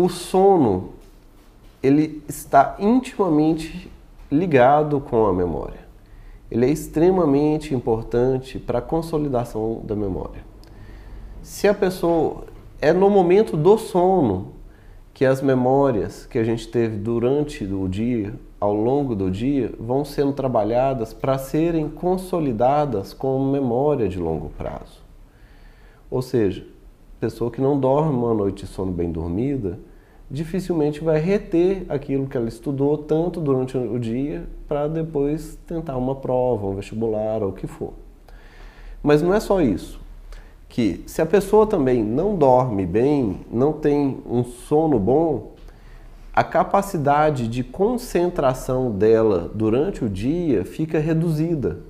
o sono ele está intimamente ligado com a memória. Ele é extremamente importante para a consolidação da memória. Se a pessoa é no momento do sono que as memórias que a gente teve durante o dia, ao longo do dia, vão sendo trabalhadas para serem consolidadas como memória de longo prazo. Ou seja, pessoa que não dorme uma noite de sono bem dormida, dificilmente vai reter aquilo que ela estudou tanto durante o dia para depois tentar uma prova, um vestibular ou o que for. Mas não é só isso. Que se a pessoa também não dorme bem, não tem um sono bom, a capacidade de concentração dela durante o dia fica reduzida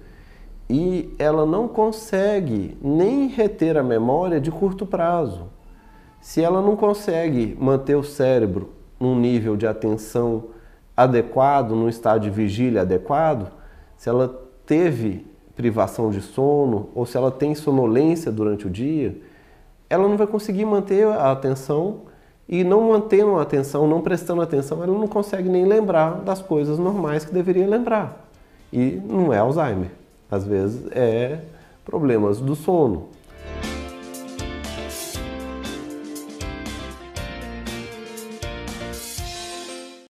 e ela não consegue nem reter a memória de curto prazo. Se ela não consegue manter o cérebro num nível de atenção adequado, num estado de vigília adequado, se ela teve privação de sono ou se ela tem sonolência durante o dia, ela não vai conseguir manter a atenção e não mantendo a atenção, não prestando atenção, ela não consegue nem lembrar das coisas normais que deveria lembrar. E não é Alzheimer, às vezes é problemas do sono.